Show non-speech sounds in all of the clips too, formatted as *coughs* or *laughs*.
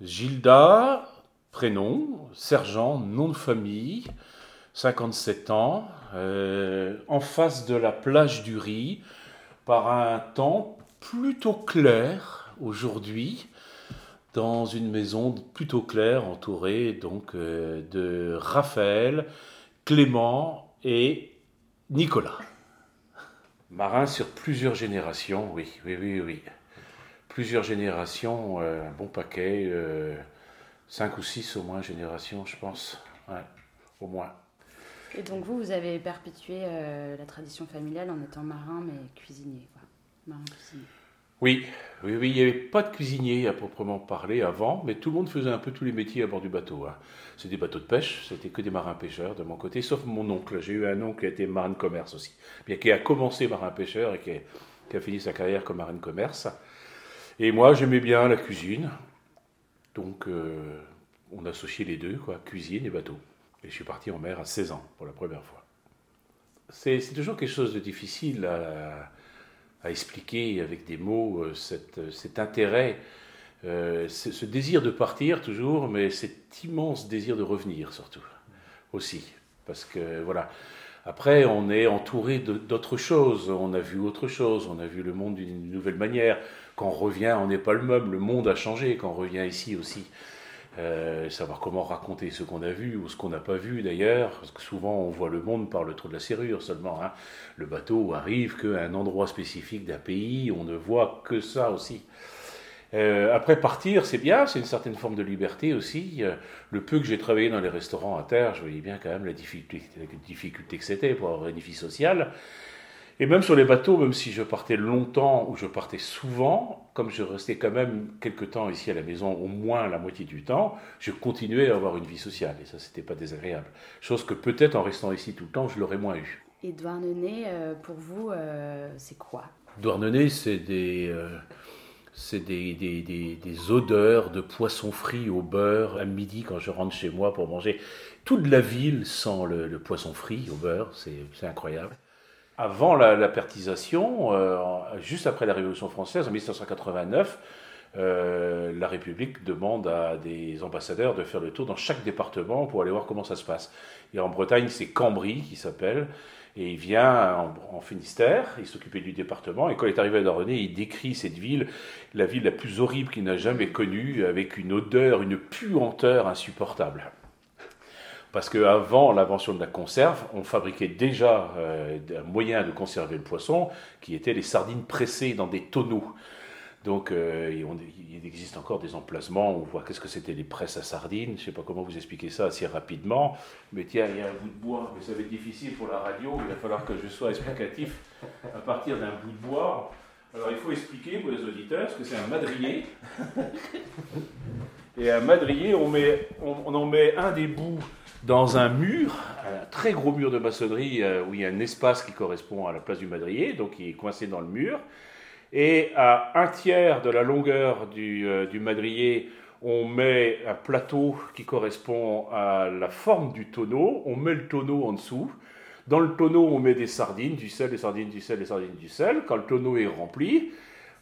Gilda, prénom, sergent, nom de famille, 57 ans, euh, en face de la plage du Riz, par un temps plutôt clair aujourd'hui, dans une maison plutôt claire, entourée donc euh, de Raphaël, Clément et Nicolas. Marin sur plusieurs générations, oui, oui, oui, oui. Plusieurs générations, euh, un bon paquet, euh, cinq ou six au moins générations, je pense. Ouais, au moins. Et donc vous, vous avez perpétué euh, la tradition familiale en étant marin, mais cuisinier, quoi. Marin cuisinier. Oui, oui, oui, il n'y avait pas de cuisinier à proprement parler avant, mais tout le monde faisait un peu tous les métiers à bord du bateau. Hein. C'était des bateaux de pêche, c'était que des marins pêcheurs de mon côté, sauf mon oncle. J'ai eu un oncle qui a été marin de commerce aussi, bien qui a commencé marin pêcheur et qui a, qui a fini sa carrière comme marin de commerce. Et moi, j'aimais bien la cuisine, donc euh, on associait les deux, quoi, cuisine et bateau. Et je suis parti en mer à 16 ans pour la première fois. C'est toujours quelque chose de difficile à, expliquer avec des mots euh, cet intérêt, euh, ce désir de partir toujours, mais cet immense désir de revenir surtout aussi. Parce que voilà, après on est entouré d'autres choses, on a vu autre chose, on a vu le monde d'une nouvelle manière. Quand on revient, on n'est pas le même, le monde a changé quand on revient ici aussi. Euh, savoir comment raconter ce qu'on a vu ou ce qu'on n'a pas vu d'ailleurs, parce que souvent on voit le monde par le trou de la serrure seulement. hein. Le bateau arrive qu'à un endroit spécifique d'un pays, on ne voit que ça aussi. Euh, après partir, c'est bien, c'est une certaine forme de liberté aussi. Euh, le peu que j'ai travaillé dans les restaurants à terre, je voyais bien quand même la difficulté, la difficulté que c'était pour avoir une vie sociale. Et même sur les bateaux, même si je partais longtemps ou je partais souvent, comme je restais quand même quelque temps ici à la maison, au moins la moitié du temps, je continuais à avoir une vie sociale. Et ça, c'était pas désagréable. Chose que peut-être en restant ici tout le temps, je l'aurais moins eu. Et Douarnenez, euh, pour vous, euh, c'est quoi? Douarnenez, c'est des, euh, c'est des, des, des- odeurs de poisson frit au beurre à midi quand je rentre chez moi pour manger. Toute la ville sent le, poisson frit au beurre, c'est incroyable. Avant la, la pertisation, euh, juste après la Révolution française, en 1789, euh, la République demande à des ambassadeurs de faire le tour dans chaque département pour aller voir comment ça se passe. Et en Bretagne, c'est Cambry qui s'appelle. Et il vient en, Finistère, il s'occupait du département, et quand il est arrivé à Douarnenez, il décrit cette ville, la ville la plus horrible qu'il n'a jamais connue, avec une odeur, une puanteur insupportable. Parce qu'avant l'invention de la conserve, on fabriquait déjà euh, un moyen de conserver le poisson, qui étaient les sardines pressées dans des tonneaux. Donc, euh, il existe encore des emplacements on voit qu'est-ce que c'était les presses à sardines. Je ne sais pas comment vous expliquer ça assez rapidement. Mais tiens, il y a un bout de bois, mais ça va être difficile pour la radio. Il va falloir que je sois explicatif à partir d'un bout de bois. Alors, il faut expliquer pour les auditeurs ce que c'est un madrier. *laughs* Et un madrier, on, met, on en met un des bouts dans un mur, un très gros mur de maçonnerie euh, où il y a un espace qui correspond à la place du madrier, donc il est coincé dans le mur. Et à un tiers de la longueur du, euh, du madrier, on met un plateau qui correspond à la forme du tonneau. On met le tonneau en dessous. Dans le tonneau, on met des sardines, du sel, des sardines, du sel, des sardines, du sel. Quand le tonneau est rempli,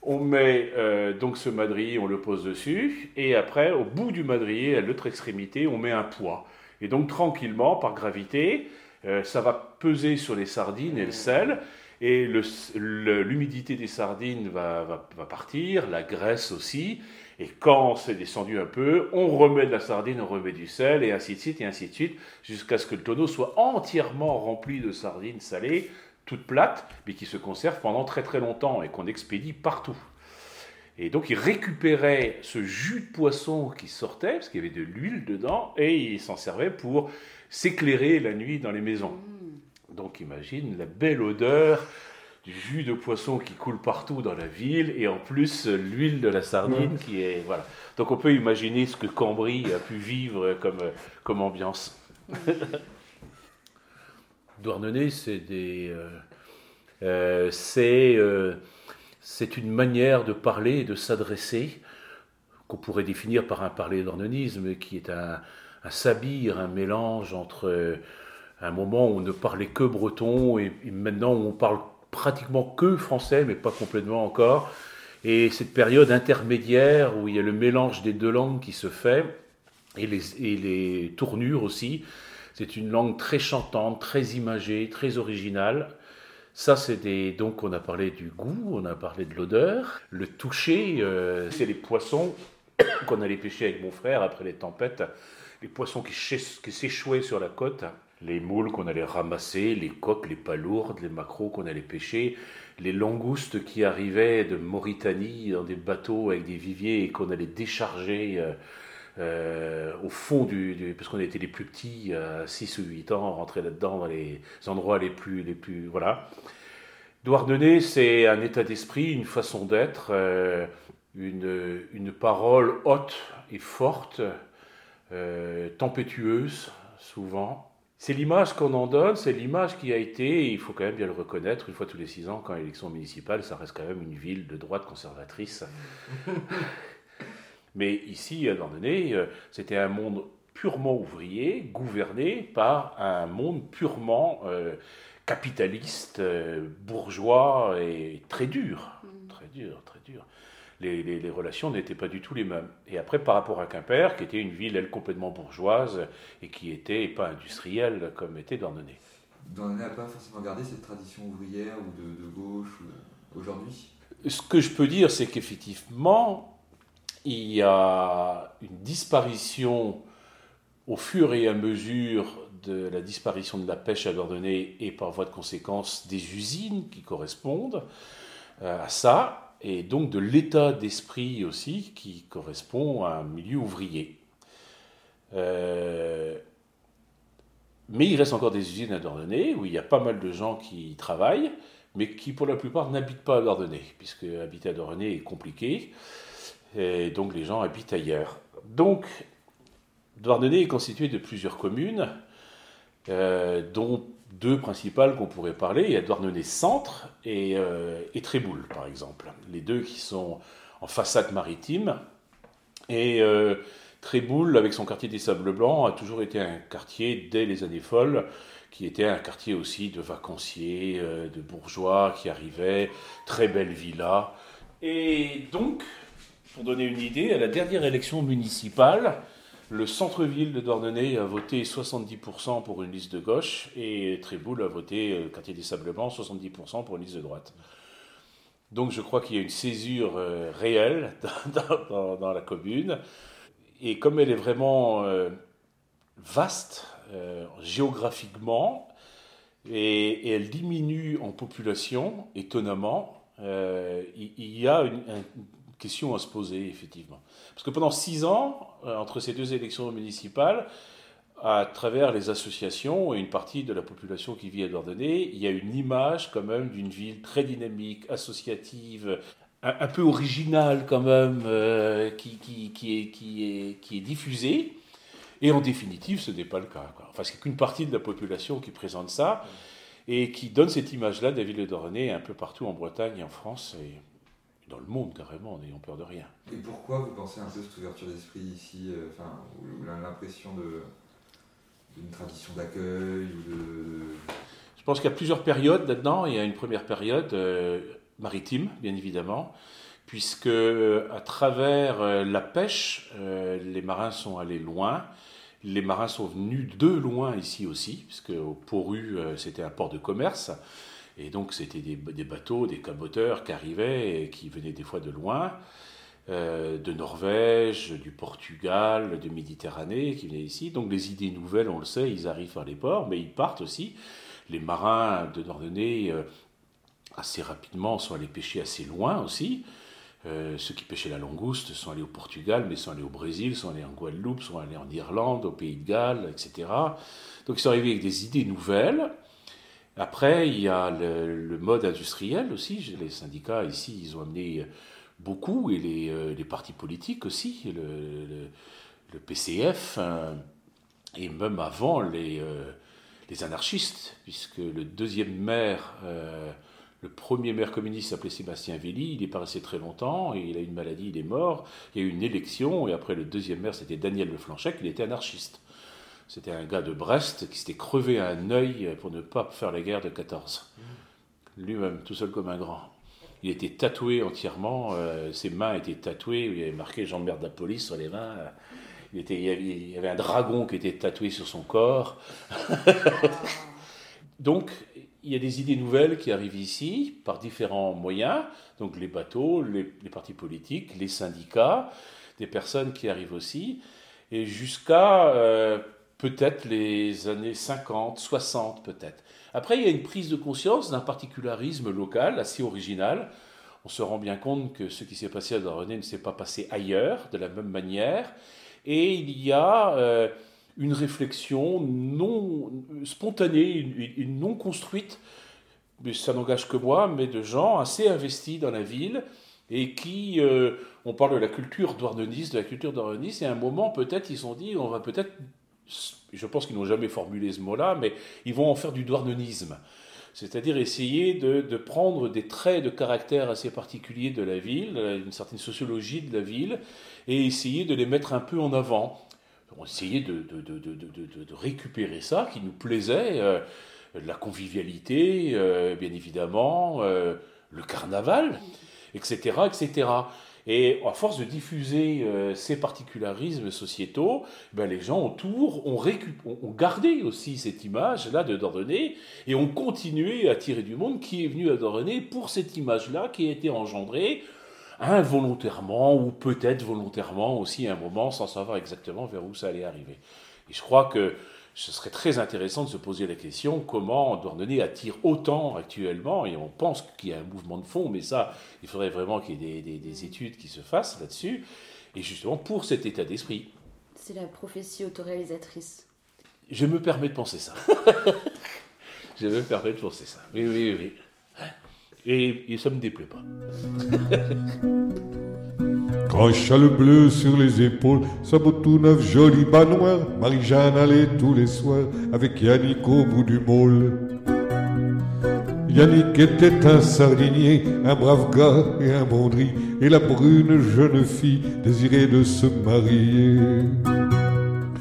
on met euh, donc ce madrier, on le pose dessus. Et après, au bout du madrier, à l'autre extrémité, on met un poids. Et donc tranquillement, par gravité, euh, ça va peser sur les sardines et le sel. Et l'humidité des sardines va, partir, la graisse aussi. Et quand c'est descendu un peu, on remet de la sardine, on remet du sel, et ainsi de suite, et ainsi de suite, jusqu'à ce que le tonneau soit entièrement rempli de sardines salées, toutes plates, mais qui se conservent pendant très très longtemps et qu'on expédie partout. Et donc il récupérait ce jus de poisson qui sortait, parce qu'il y avait de l'huile dedans, et il s'en servait pour s'éclairer la nuit dans les maisons. Donc imagine la belle odeur du jus de poisson qui coule partout dans la ville et en plus euh, l'huile de la sardine qui est voilà. Donc on peut imaginer ce que Cambry a pu vivre comme, euh, comme ambiance. *laughs* Douarnenez, c'est des euh, euh, c'est euh, c'est une manière de parler et de s'adresser qu'on pourrait définir par un parler d'ornonisme qui est un, un sabir, un mélange entre un moment où on ne parlait que breton et, et maintenant on parle pratiquement que français, mais pas complètement encore. Et cette période intermédiaire où il y a le mélange des deux langues qui se fait, et les, et les tournures aussi, c'est une langue très chantante, très imagée, très originale. Ça, c'est des. Donc, on a parlé du goût, on a parlé de l'odeur. Le toucher, euh, c'est les poissons *coughs* qu'on allait pêcher avec mon frère après les tempêtes. Les poissons qui, s'échouaient sur la côte. Les moules qu'on allait ramasser, les coques, les palourdes, les maquereaux qu'on allait pêcher. Les langoustes qui arrivaient de Mauritanie dans des bateaux avec des viviers et qu'on allait décharger. Euh, euh, au fond du, parce qu'on était les plus petits, à 6 ou 8 ans, rentrer là-dedans dans les endroits les plus, les plus, voilà. Douarnenez, c'est un état d'esprit, une façon d'être, euh, une, une, parole haute et forte, euh, tempétueuse, souvent. C'est l'image qu'on en donne, c'est l'image qui a été, il faut quand même bien le reconnaître, une fois tous les six ans, quand l'élection municipale, ça reste quand même une ville de droite conservatrice. *laughs* Mais ici, à Douarnenez, euh, c'était un monde purement ouvrier, gouverné par un monde purement euh, capitaliste, euh, bourgeois et très dur. Mm. Très dur, très dur. Les, les, relations n'étaient pas du tout les mêmes. Et après, par rapport à Quimper, qui était une ville, elle, complètement bourgeoise et qui était pas industrielle comme était Douarnenez. Douarnenez n'a pas forcément gardé cette tradition ouvrière ou de, de gauche aujourd'hui? Ce que je peux dire, c'est qu'effectivement, il y a une disparition au fur et à mesure de la disparition de la pêche à Dordogne et par voie de conséquence des usines qui correspondent euh, à ça, et donc de l'état d'esprit aussi qui correspond à un milieu ouvrier. Euh, mais il reste encore des usines à Dordogne où il y a pas mal de gens qui travaillent, mais qui pour la plupart n'habitent pas à Dordogne, puisque habiter à Dordogne est compliqué et donc les gens habitent ailleurs. Donc, Douarnenez est constitué de plusieurs communes, euh, dont deux principales qu'on pourrait parler. Il y a Douarnenez Centre et, euh, Tréboul, par exemple. Les deux qui sont en façade maritime. Et euh, Tréboul, avec son quartier des Sables Blancs, a toujours été un quartier, dès les années folles, qui était un quartier aussi de vacanciers, de bourgeois qui arrivaient, très belle villa. Et donc, pour donner une idée, à la dernière élection municipale, le centre-ville de Douarnenez a voté 70% pour une liste de gauche et Tréboul a voté, euh, quartier des Sables Blancs, 70% pour une liste de droite. Donc je crois qu'il y a une césure euh, réelle *laughs* dans, la commune. Et comme elle est vraiment euh, vaste géographiquement, et, elle diminue en population, étonnamment, il, y a une, un, question à se poser, effectivement. Parce que pendant six ans, euh, entre ces deux élections municipales, à travers les associations et une partie de la population qui vit à Dordogne, il y a une image quand même d'une ville très dynamique, associative, un, peu originale quand même, euh, qui, est, diffusée. Et en définitive, ce n'est pas le cas. Quoi. Enfin, c'est qu'une partie de la population qui présente ça et qui donne cette image-là de la ville de Dordogne un peu partout en Bretagne et en France. Dans le monde carrément, en n'ayant peur de rien. Et pourquoi vous pensez un peu cette ouverture d'esprit ici, euh, enfin, l'impression d'une tradition d'accueil Je pense qu'il y a plusieurs périodes là-dedans. Il y a une première période euh, maritime, bien évidemment, puisque euh, à travers la pêche, les marins sont allés loin. Les marins sont venus de loin ici aussi, puisque au Poru, c'était un port de commerce. Et donc, c'était des, bateaux, des caboteurs qui arrivaient et qui venaient des fois de loin, euh, de Norvège, du Portugal, de Méditerranée, qui venaient ici. Donc, les idées nouvelles, on le sait, ils arrivent par les ports, mais ils partent aussi. Les marins de Nordonnais, euh, assez rapidement, sont allés pêcher assez loin aussi. Euh, ceux qui pêchaient la langouste sont allés au Portugal, mais sont allés au Brésil, sont allés en Guadeloupe, sont allés en Irlande, au Pays de Galles, etc. Donc ils sont arrivés avec des idées nouvelles, après, il y a le, mode industriel aussi. Les syndicats ici, ils ont amené beaucoup, et les, euh, partis politiques aussi, le, PCF, hein, et même avant les, euh, les, anarchistes, puisque le deuxième maire, euh, le premier maire communiste s'appelait Sébastien Vély, il n'est pas resté très longtemps, et il a eu une maladie, il est mort. Il y a eu une élection, et après le deuxième maire, c'était Daniel Leflanchec, il était anarchiste. C'était un gars de Brest qui s'était crevé un œil pour ne pas faire la guerre de 14. Lui-même, tout seul comme un grand. Il était tatoué entièrement, ses mains étaient tatouées, il y avait marqué Jean-Merde de la police sur les mains. Il, était, il, y avait, un dragon qui était tatoué sur son corps. *laughs* Donc, il y a des idées nouvelles qui arrivent ici par différents moyens, donc les bateaux, les, partis politiques, les syndicats, des personnes qui arrivent aussi, et jusqu'à euh, peut-être les années 50, 60 peut-être. Après, il y a une prise de conscience d'un particularisme local assez original. On se rend bien compte que ce qui s'est passé à Dorené ne s'est pas passé ailleurs de la même manière, et il y a... Euh, une réflexion non spontanée, une, non construite, mais ça n'engage que moi, mais de gens assez investis dans la ville et qui, euh, on parle de la culture douarneniste, de la culture douarneniste, et à un moment peut-être ils se sont dit, on va peut-être, je pense qu'ils n'ont jamais formulé ce mot-là, mais ils vont en faire du douarnenisme. C'est-à-dire essayer de, prendre des traits de caractère assez particuliers de la ville, une certaine sociologie de la ville, et essayer de les mettre un peu en avant on essayait de, de, récupérer ça qui nous plaisait, euh, la convivialité, euh, bien évidemment, euh, le carnaval, etc., etc. Et à force de diffuser ces particularismes sociétaux, ben les gens autour ont, ont, gardé aussi cette image-là de Dordogne et ont continué à tirer du monde qui est venu à Dordogne pour cette image-là qui a été engendrée involontairement ou peut-être volontairement aussi à un moment sans savoir exactement vers où ça allait arriver. Et je crois que ce serait très intéressant de se poser la question comment Douarnenez attire autant actuellement, et on pense qu'il y a un mouvement de fond, mais ça, il faudrait vraiment qu'il y ait des, études qui se fassent là-dessus, et justement pour cet état d'esprit. C'est la prophétie autoréalisatrice. Je me permets de penser ça. *laughs* Je me permets de penser ça. Oui, oui, oui. Et, ça ne me déplaît pas. *laughs* Grand châle bleu sur les épaules, tout neuf, joli bas noir, Marie-Jeanne allait tous les soirs avec Yannick au bout du môle. Yannick était un sardinier, un brave gars et un bondri, et la brune jeune fille désirait de se marier.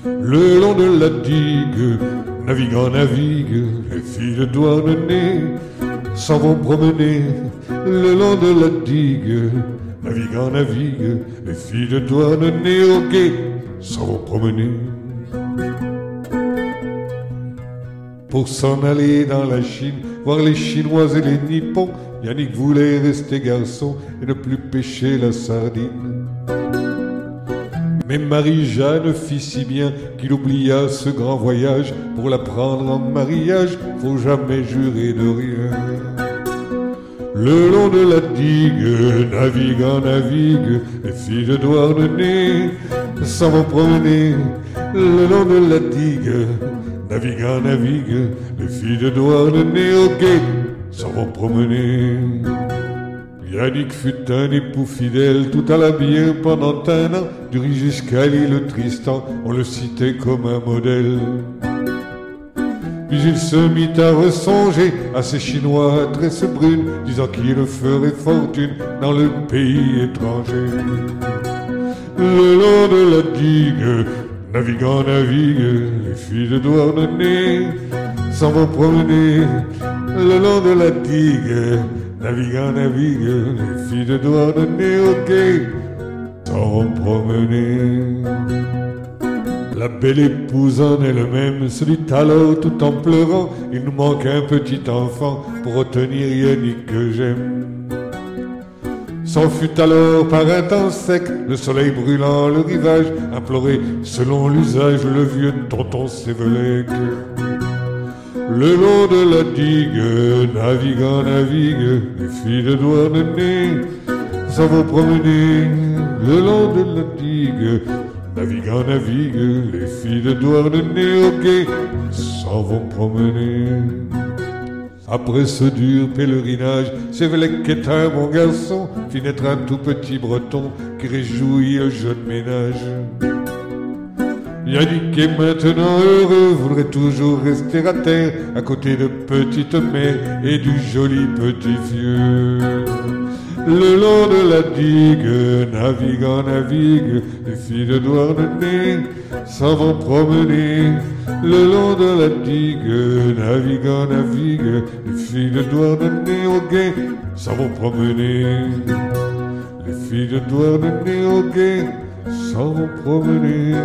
Le long de la digue, naviguant navigue, les filles de Douarnenez s'en vont promener le long de la digue. Naviguant, navigue, les filles de Douarnenez au quai s'en vont promener. Pour s'en aller dans la Chine, voir les Chinois et les Nippons, Yannick voulait rester garçon et ne plus pêcher la sardine. Mais Marie-Jeanne fit si bien qu'il oublia ce grand voyage. Pour la prendre en mariage, faut jamais jurer de rien. Le long de la digue, naviguant, navigue, les filles de Douarnenez s'en vont promener. Le long de la digue, naviguant, navigue, les filles de Douarnenez au quai s'en vont promener. Yannick fut un époux fidèle, tout à la bien pendant un an, du jusqu'à l'île Tristan, on le citait comme un modèle. Puis il se mit à ressonger à ces Chinois à tresses brunes, disant qu'il ferait fortune dans le pays étranger. Le long de la digue, naviguant navigue, les filles de Douarnenez s'en vont promener. Le long de la digue, Naviguant, navigue, les filles de Douarnenez au quai s'en vont promener. La belle épouse en elle-même se dit alors tout en pleurant Il nous manque un petit enfant pour retenir Yannick que j'aime. S'en fut alors par un temps sec, le soleil brûlant le rivage, imploré selon l'usage le vieux tonton Sévelec. Le long de la digue, naviguant, navigue, les filles de Douarnenez s'en vont promener. Le long de la digue, naviguant, navigue, les filles de Douarnenez au quai s'en vont promener. Après ce dur pèlerinage, Sévélec est un bon garçon, naître un tout petit breton qui réjouit le jeune ménage. Yannick est maintenant heureux, voudrait toujours rester à terre, à côté de petite mère et du joli petit vieux. Le long de la digue, naviguant, navigue, les filles de Douarnenez s'en vont promener. Le long de la digue, naviguant, navigue, les filles de Douarnenez au guet s'en vont promener. Les filles de Douarnenez au guet s'en vont promener.